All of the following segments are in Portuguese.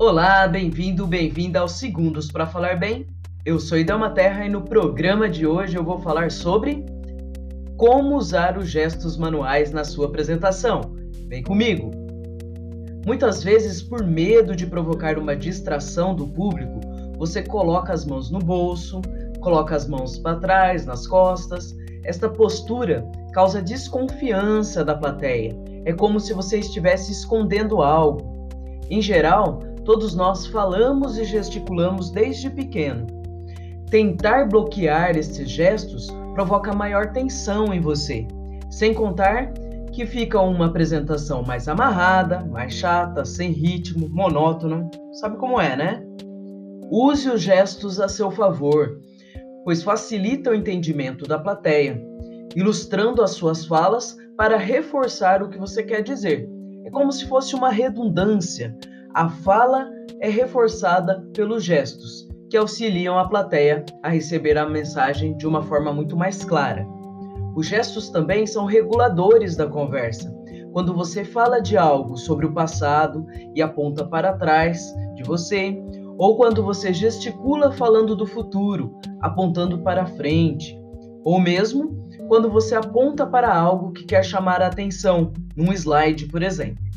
Olá, bem-vindo, bem-vinda aos Segundos para Falar Bem. Eu sou Idama Terra e no programa de hoje eu vou falar sobre como usar os gestos manuais na sua apresentação. Vem comigo! Muitas vezes, por medo de provocar uma distração do público, você coloca as mãos no bolso, coloca as mãos para trás, nas costas. Esta postura causa desconfiança da plateia. É como se você estivesse escondendo algo. Em geral, Todos nós falamos e gesticulamos desde pequeno. Tentar bloquear estes gestos provoca maior tensão em você, sem contar que fica uma apresentação mais amarrada, mais chata, sem ritmo, monótona. Sabe como é, né? Use os gestos a seu favor, pois facilita o entendimento da plateia, ilustrando as suas falas para reforçar o que você quer dizer. É como se fosse uma redundância, a fala é reforçada pelos gestos, que auxiliam a plateia a receber a mensagem de uma forma muito mais clara. Os gestos também são reguladores da conversa. Quando você fala de algo sobre o passado e aponta para trás de você, ou quando você gesticula falando do futuro, apontando para frente, ou mesmo quando você aponta para algo que quer chamar a atenção, num slide, por exemplo.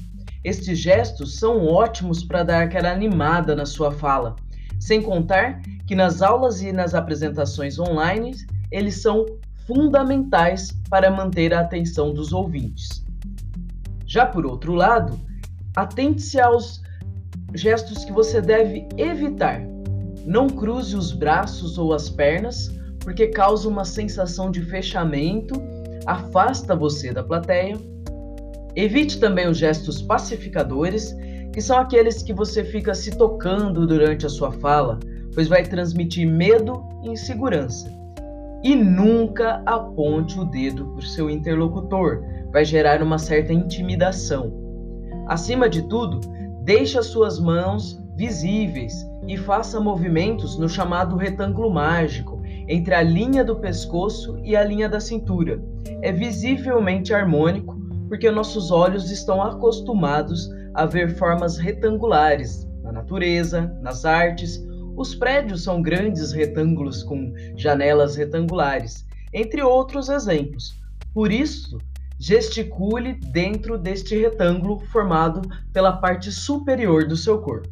Estes gestos são ótimos para dar aquela animada na sua fala, sem contar que nas aulas e nas apresentações online eles são fundamentais para manter a atenção dos ouvintes. Já por outro lado, atente-se aos gestos que você deve evitar. Não cruze os braços ou as pernas, porque causa uma sensação de fechamento, afasta você da plateia Evite também os gestos pacificadores, que são aqueles que você fica se tocando durante a sua fala, pois vai transmitir medo e insegurança. E nunca aponte o dedo para o seu interlocutor, vai gerar uma certa intimidação. Acima de tudo, deixe as suas mãos visíveis e faça movimentos no chamado retângulo mágico, entre a linha do pescoço e a linha da cintura. É visivelmente harmônico porque nossos olhos estão acostumados a ver formas retangulares na natureza, nas artes. Os prédios são grandes retângulos com janelas retangulares, entre outros exemplos. Por isso, gesticule dentro deste retângulo formado pela parte superior do seu corpo.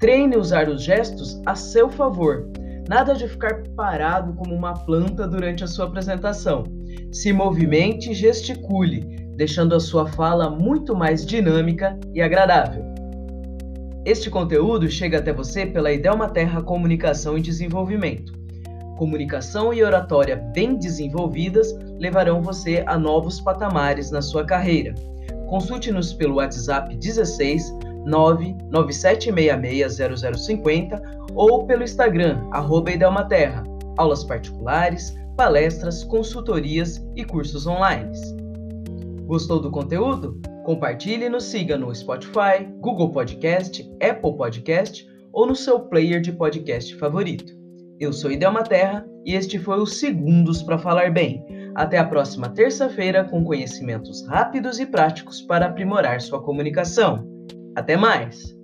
Treine usar os gestos a seu favor. Nada de ficar parado como uma planta durante a sua apresentação. Se movimente e gesticule, deixando a sua fala muito mais dinâmica e agradável. Este conteúdo chega até você pela Idelma Terra Comunicação e Desenvolvimento. Comunicação e oratória bem desenvolvidas levarão você a novos patamares na sua carreira. Consulte-nos pelo WhatsApp 16 997660050 ou pelo Instagram, arroba Idelmaterra. Aulas particulares, palestras, consultorias e cursos online. Gostou do conteúdo? Compartilhe e nos siga no Spotify, Google Podcast, Apple Podcast ou no seu player de podcast favorito. Eu sou Idelma Terra e este foi o Segundos para Falar Bem. Até a próxima terça-feira com conhecimentos rápidos e práticos para aprimorar sua comunicação. Até mais!